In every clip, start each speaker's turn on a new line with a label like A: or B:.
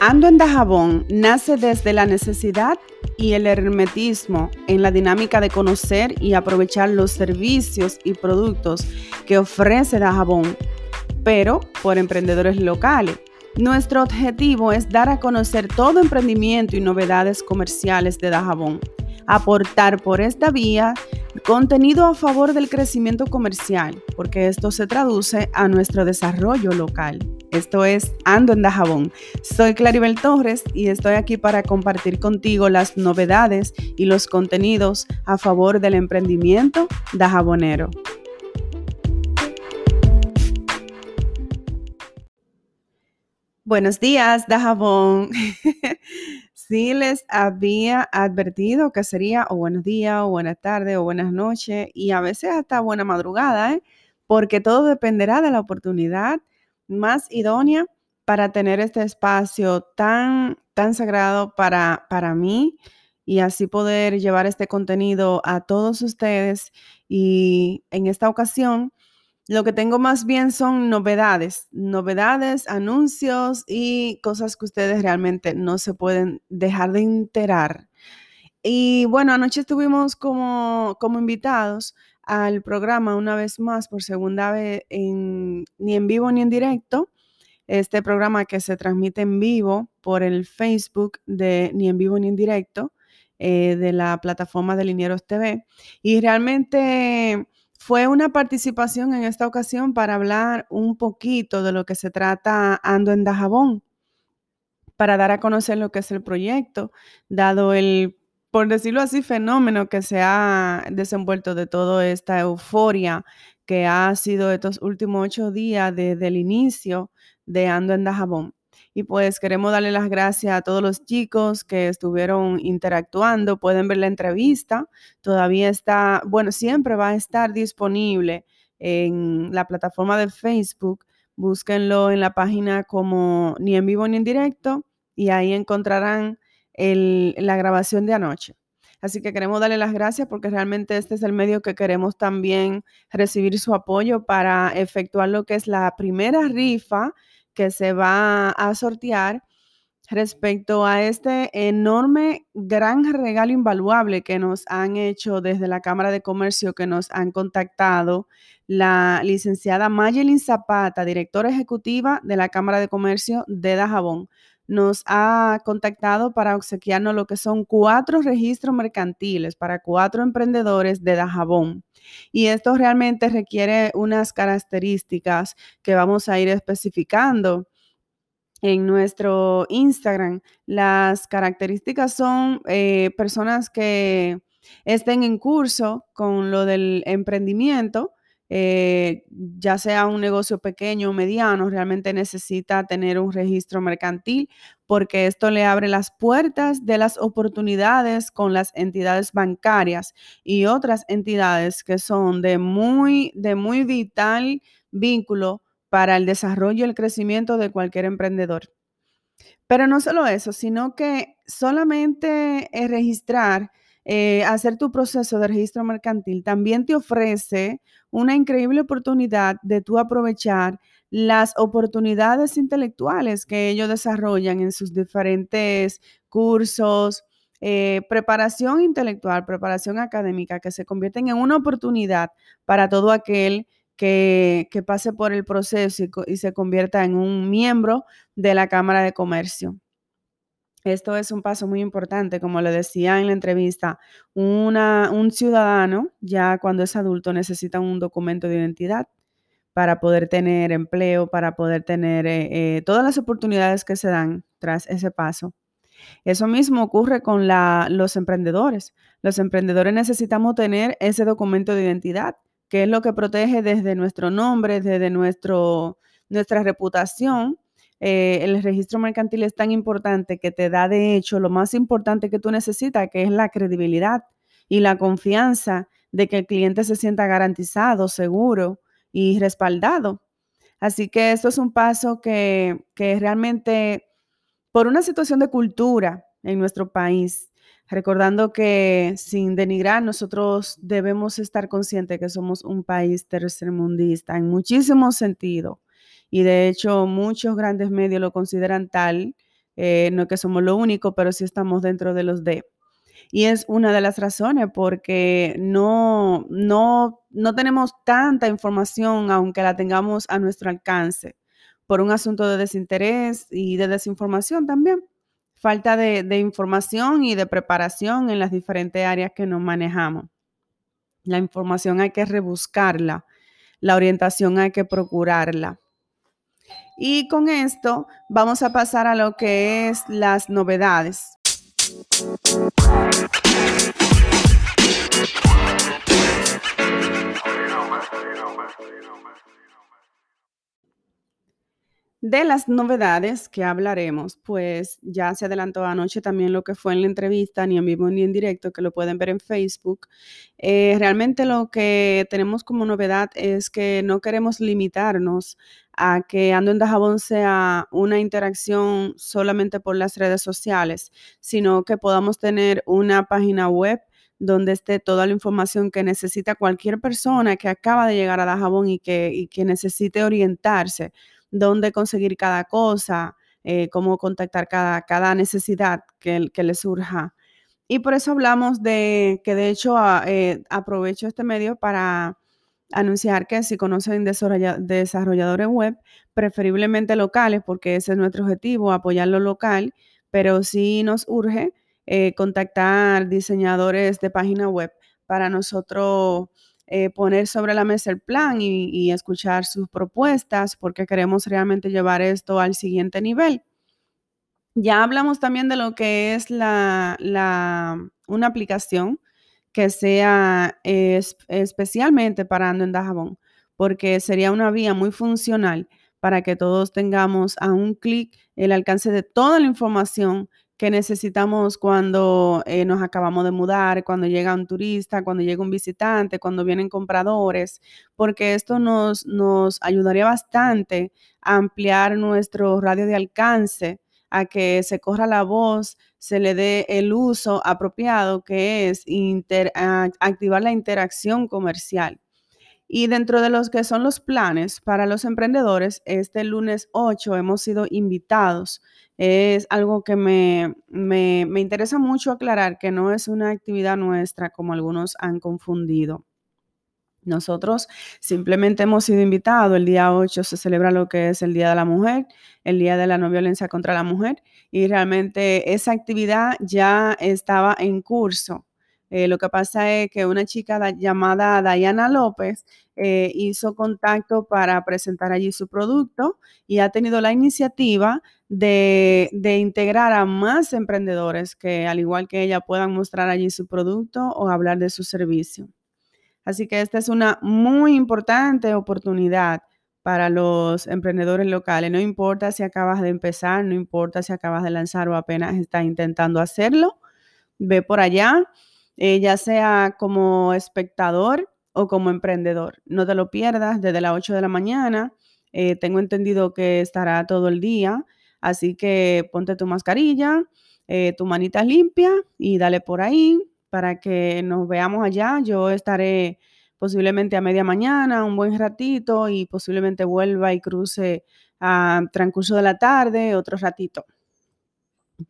A: Ando en Dajabón nace desde la necesidad y el hermetismo en la dinámica de conocer y aprovechar los servicios y productos que ofrece Dajabón, pero por emprendedores locales. Nuestro objetivo es dar a conocer todo emprendimiento y novedades comerciales de Dajabón, aportar por esta vía contenido a favor del crecimiento comercial, porque esto se traduce a nuestro desarrollo local. Esto es Ando en Dajabón. Soy Claribel Torres y estoy aquí para compartir contigo las novedades y los contenidos a favor del emprendimiento dajabonero. Buenos días, Dajabón. sí les había advertido que sería o buenos días, o buenas tardes, o buenas noches, y a veces hasta buena madrugada, ¿eh? porque todo dependerá de la oportunidad más idónea para tener este espacio tan, tan sagrado para, para mí y así poder llevar este contenido a todos ustedes. Y en esta ocasión, lo que tengo más bien son novedades, novedades, anuncios y cosas que ustedes realmente no se pueden dejar de enterar. Y bueno, anoche estuvimos como, como invitados al programa una vez más, por segunda vez, ni en vivo ni en directo. Este programa que se transmite en vivo por el Facebook de Ni en vivo ni en directo eh, de la plataforma de Linieros TV. Y realmente fue una participación en esta ocasión para hablar un poquito de lo que se trata Ando en Dajabón, para dar a conocer lo que es el proyecto, dado el por decirlo así, fenómeno que se ha desenvuelto de toda esta euforia que ha sido estos últimos ocho días desde el inicio de Ando en Dajabón. Y pues queremos darle las gracias a todos los chicos que estuvieron interactuando. Pueden ver la entrevista. Todavía está, bueno, siempre va a estar disponible en la plataforma de Facebook. Búsquenlo en la página como ni en vivo ni en directo y ahí encontrarán la grabación de anoche. Así que queremos darle las gracias porque realmente este es el medio que queremos también recibir su apoyo para efectuar lo que es la primera rifa que se va a sortear respecto a este enorme, gran regalo invaluable que nos han hecho desde la Cámara de Comercio, que nos han contactado la licenciada Mayelin Zapata, directora ejecutiva de la Cámara de Comercio de Dajabón nos ha contactado para obsequiarnos lo que son cuatro registros mercantiles para cuatro emprendedores de Dajabón. Y esto realmente requiere unas características que vamos a ir especificando en nuestro Instagram. Las características son eh, personas que estén en curso con lo del emprendimiento, eh, ya sea un negocio pequeño o mediano, realmente necesita tener un registro mercantil porque esto le abre las puertas de las oportunidades con las entidades bancarias y otras entidades que son de muy, de muy vital vínculo para el desarrollo y el crecimiento de cualquier emprendedor. Pero no solo eso, sino que solamente registrar eh, hacer tu proceso de registro mercantil también te ofrece una increíble oportunidad de tú aprovechar las oportunidades intelectuales que ellos desarrollan en sus diferentes cursos, eh, preparación intelectual, preparación académica, que se convierten en una oportunidad para todo aquel que, pase por el proceso y se convierta en un miembro de la Cámara de Comercio. Esto es un paso muy importante, como le decía en la entrevista, un ciudadano ya cuando es adulto necesita un documento de identidad para poder tener empleo, para poder tener eh, eh, todas las oportunidades que se dan tras ese paso. Eso mismo ocurre con los emprendedores. Los emprendedores necesitamos tener ese documento de identidad, que es lo que protege desde nuestro nombre, desde nuestro, nuestra reputación eh, el registro mercantil es tan importante que te da de hecho lo más importante que tú necesitas, que es la credibilidad y la confianza de que el cliente se sienta garantizado, seguro y respaldado. Así que esto es un paso que, que realmente, por una situación de cultura en nuestro país, recordando que sin denigrar, nosotros debemos estar conscientes que somos un país tercermundista en muchísimos sentidos y de hecho muchos grandes medios lo consideran tal Eh, no que somos lo único, pero sí estamos dentro de los D. Y es una de las razones porque no, no, no tenemos tanta información, aunque la tengamos a nuestro alcance, por un asunto de desinterés y de desinformación también. Falta de, de información y de preparación en las diferentes áreas que nos manejamos. La información hay que rebuscarla, la orientación hay que procurarla. Y con esto vamos a pasar a lo que es las novedades. De las novedades que hablaremos, pues ya se adelantó anoche también lo que fue en la entrevista, ni en vivo ni en directo, que lo pueden ver en Facebook. Eh, realmente lo que tenemos como novedad es que no queremos limitarnos a que Ando en Dajabón sea una interacción solamente por las redes sociales, sino que podamos tener una página web donde esté toda la información que necesita cualquier persona que acaba de llegar a Dajabón y que, y que necesite orientarse, dónde conseguir cada cosa, eh, cómo contactar cada, cada necesidad que, que le surja. Y por eso hablamos de que de hecho eh, aprovecho este medio para anunciar que si conocen desarrolladores web, preferiblemente locales, porque ese es nuestro objetivo, apoyar lo local, pero sí nos urge eh, contactar diseñadores de página web para nosotros eh, poner sobre la mesa el plan y, escuchar sus propuestas, porque queremos realmente llevar esto al siguiente nivel. Ya hablamos también de lo que es la, una aplicación que sea especialmente para Ando en Dajabón, porque sería una vía muy funcional para que todos tengamos a un clic el alcance de toda la información que necesitamos cuando eh, nos acabamos de mudar, cuando llega un turista, cuando llega un visitante, cuando vienen compradores, porque esto nos, nos ayudaría bastante a ampliar nuestro radio de alcance, a que se corra la voz se le dé el uso apropiado que es activar la interacción comercial. Y dentro de los que son los planes para los emprendedores, este lunes 8 hemos sido invitados. Es algo que me, me, me interesa mucho aclarar, que no es una actividad nuestra como algunos han confundido. Nosotros simplemente hemos sido invitados. El día 8 se celebra lo que es el Día de la Mujer, el Día de la No Violencia contra la Mujer, y realmente esa actividad ya estaba en curso. Eh, lo que pasa es que una chica llamada Diana López eh, hizo contacto para presentar allí su producto y ha tenido la iniciativa de, de, integrar a más emprendedores que al igual que ella puedan mostrar allí su producto o hablar de su servicio. Así que esta es una muy importante oportunidad para los emprendedores locales. No importa si acabas de empezar, no importa si acabas de lanzar o apenas estás intentando hacerlo, ve por allá, eh, ya sea como espectador o como emprendedor. No te lo pierdas desde las 8 de la mañana. Eh, tengo entendido que estará todo el día, así que ponte tu mascarilla, eh, tu manita limpia y dale por ahí para que nos veamos allá. Yo estaré posiblemente a media mañana, un buen ratito y posiblemente vuelva y cruce a transcurso de la tarde, otro ratito.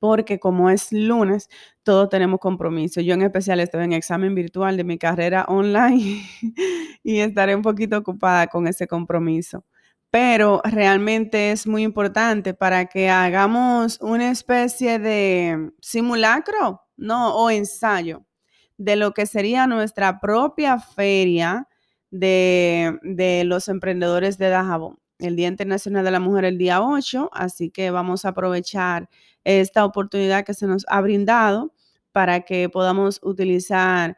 A: Porque como es lunes, todos tenemos compromiso. Yo en especial estoy en examen virtual de mi carrera online y estaré un poquito ocupada con ese compromiso. Pero realmente es muy importante para que hagamos una especie de simulacro, ¿no? O ensayo de lo que sería nuestra propia feria de, los emprendedores de Dajabón. El Día Internacional de la Mujer el día 8, así que vamos a aprovechar esta oportunidad que se nos ha brindado para que podamos utilizar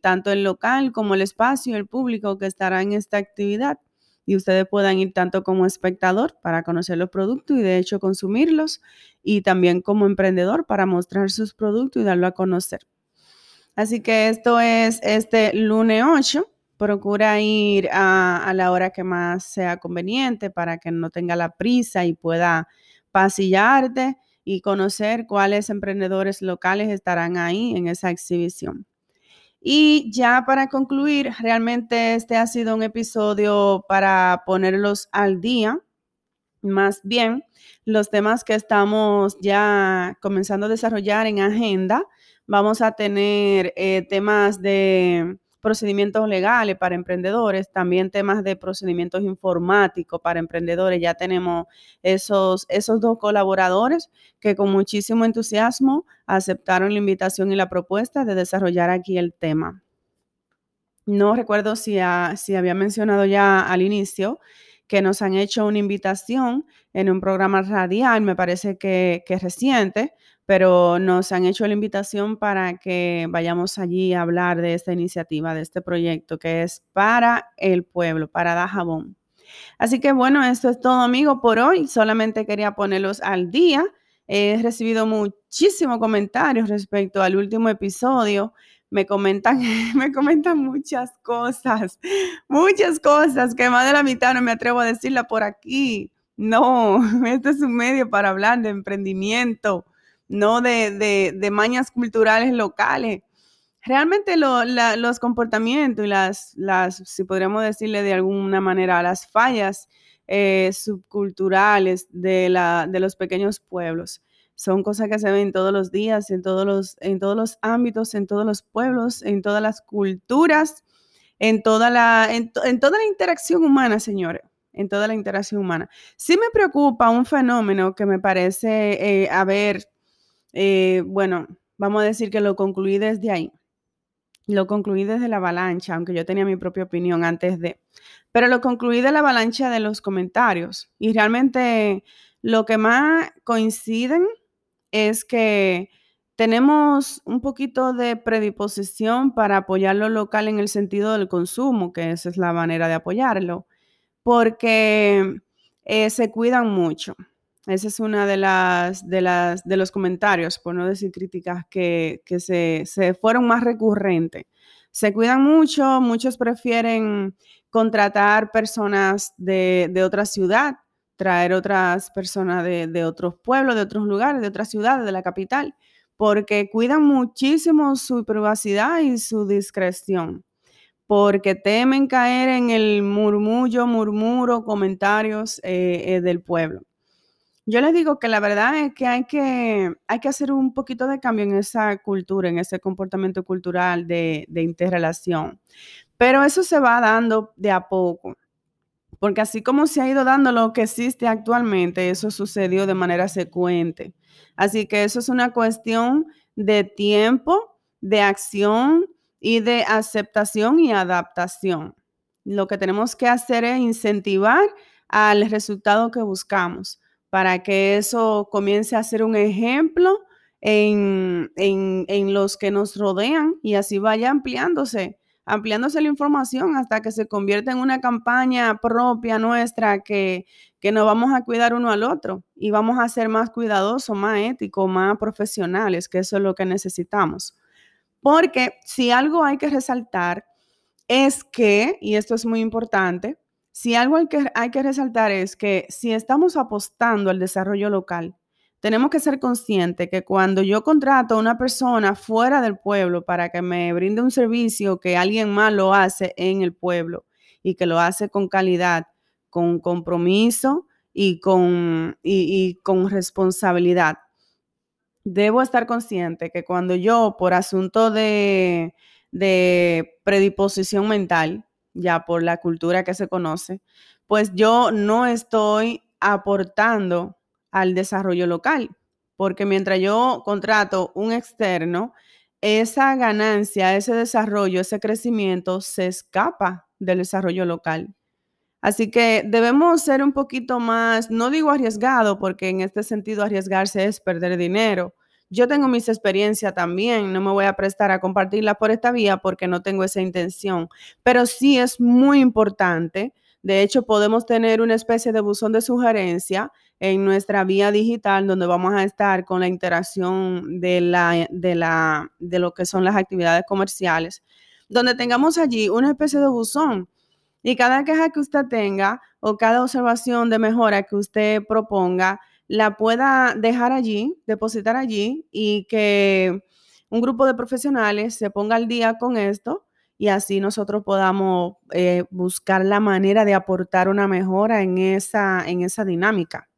A: tanto el local como el espacio, el público que estará en esta actividad y ustedes puedan ir tanto como espectador para conocer los productos y de hecho consumirlos y también como emprendedor para mostrar sus productos y darlo a conocer. Así que esto es este lunes 8. Procura ir a, la hora que más sea conveniente para que no tenga la prisa y pueda pasillarte y conocer cuáles emprendedores locales estarán ahí en esa exhibición. Y ya para concluir, realmente este ha sido un episodio para ponerlos al día Más bien, los temas que estamos ya comenzando a desarrollar en agenda, vamos a tener eh, temas de procedimientos legales para emprendedores, también temas de procedimientos informáticos para emprendedores. Ya tenemos esos, esos dos colaboradores que con muchísimo entusiasmo aceptaron la invitación y la propuesta de desarrollar aquí el tema. No recuerdo si, si había mencionado ya al inicio que nos han hecho una invitación en un programa radial, me parece que, que reciente, pero nos han hecho la invitación para que vayamos allí a hablar de esta iniciativa, de este proyecto que es para el pueblo, para Dajabón. Así que bueno, esto es todo, amigo, por hoy. Solamente quería ponerlos al día. He recibido muchísimos comentarios respecto al último episodio. Me comentan, me comentan muchas cosas, muchas cosas que más de la mitad no me atrevo a decirla por aquí. No, este es un medio para hablar de emprendimiento, no de, mañas culturales locales. Realmente los comportamientos y las, las, si podríamos decirle de alguna manera, las fallas eh, subculturales de, la, de los pequeños pueblos son cosas que se ven todos los días, en todos los, en todos los ámbitos, en todos los pueblos, en todas las culturas, en toda la, en, toda la interacción humana, señores en toda la interacción humana. Sí me preocupa un fenómeno que me parece haber eh, bueno, vamos a decir que lo concluí desde ahí. Lo concluí desde la avalancha, aunque yo tenía mi propia opinión antes de. Pero lo concluí de la avalancha de los comentarios. Y realmente lo que más coinciden es que tenemos un poquito de predisposición para apoyar lo local en el sentido del consumo, que esa es la manera de apoyarlo, porque eh, se cuidan mucho. Esa es una de las, de las, de los comentarios, por no decir críticas, que, se, fueron más recurrentes. Se cuidan mucho, muchos prefieren contratar personas de, de otra ciudad, traer otras personas de, de, otros pueblos, de otros lugares, de otras ciudades, de la capital, porque cuidan muchísimo su privacidad y su discreción, porque temen caer en el murmullo, murmuro, comentarios eh, eh, del pueblo. Yo les digo que la verdad es que hay, que hay que hacer un poquito de cambio en esa cultura, en ese comportamiento cultural de, de interrelación. Pero eso se va dando de a poco, porque así como se ha ido dando lo que existe actualmente, eso sucedió de manera secuente. Así que eso es una cuestión de tiempo, de acción y de aceptación y adaptación. Lo que tenemos que hacer es incentivar al resultado que buscamos para que eso comience a ser un ejemplo en, los que nos rodean y así vaya ampliándose, ampliándose la información hasta que se convierta en una campaña propia nuestra que, que nos vamos a cuidar uno al otro y vamos a ser más cuidadosos, más éticos, más profesionales, que eso es lo que necesitamos. Porque si algo hay que resaltar es que, y esto es muy importante, si algo hay que, hay que resaltar es que si estamos apostando al desarrollo local, tenemos que ser conscientes que cuando yo contrato a una persona fuera del pueblo para que me brinde un servicio que alguien más lo hace en el pueblo y que lo hace con calidad, con compromiso y con, y, con responsabilidad, debo estar consciente que cuando yo, por asunto de, de predisposición mental, ya por la cultura que se conoce, pues yo no estoy aportando al desarrollo local, porque mientras yo contrato un externo, esa ganancia, ese desarrollo, ese crecimiento se escapa del desarrollo local. Así que debemos ser un poquito más, no digo arriesgado, porque en este sentido arriesgarse es perder dinero, yo tengo mis experiencias también, no me voy a prestar a compartirlas por esta vía porque no tengo esa intención, pero sí es muy importante. De hecho, podemos tener una especie de buzón de sugerencia en nuestra vía digital donde vamos a estar con la interacción de, la, de, la, de lo que son las actividades comerciales, donde tengamos allí una especie de buzón. Y cada queja que usted tenga o cada observación de mejora que usted proponga, la pueda dejar allí, depositar allí y que un grupo de profesionales se ponga al día con esto y así nosotros podamos eh, buscar la manera de aportar una mejora en esa, en esa dinámica.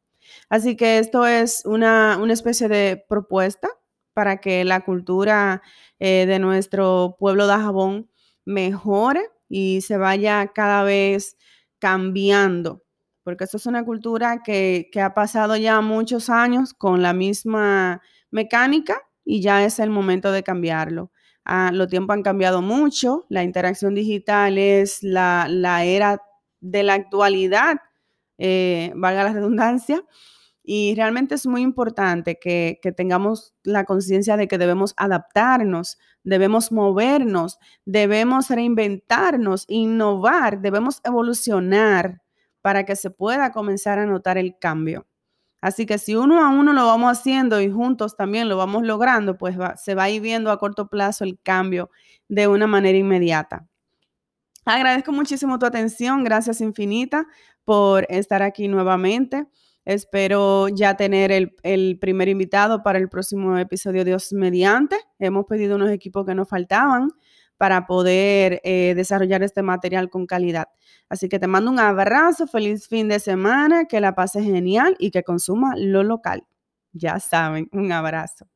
A: Así que esto es una, especie de propuesta para que la cultura eh, de nuestro pueblo de Jabón mejore y se vaya cada vez cambiando, porque esto es una cultura que, que ha pasado ya muchos años con la misma mecánica y ya es el momento de cambiarlo. Ah, los tiempos han cambiado mucho, la interacción digital es la, era de la actualidad, eh, valga la redundancia, y realmente es muy importante que, que tengamos la conciencia de que debemos adaptarnos, debemos movernos, debemos reinventarnos, innovar, debemos evolucionar para que se pueda comenzar a notar el cambio. Así que si uno a uno lo vamos haciendo y juntos también lo vamos logrando, pues se va a ir viendo a corto plazo el cambio de una manera inmediata. Agradezco muchísimo tu atención, gracias infinita por estar aquí nuevamente. Espero ya tener el, el, primer invitado para el próximo episodio Dios mediante. Hemos pedido unos equipos que nos faltaban para poder eh, desarrollar este material con calidad. Así que te mando un abrazo, feliz fin de semana, que la pases genial y que consuma lo local. Ya saben, un abrazo.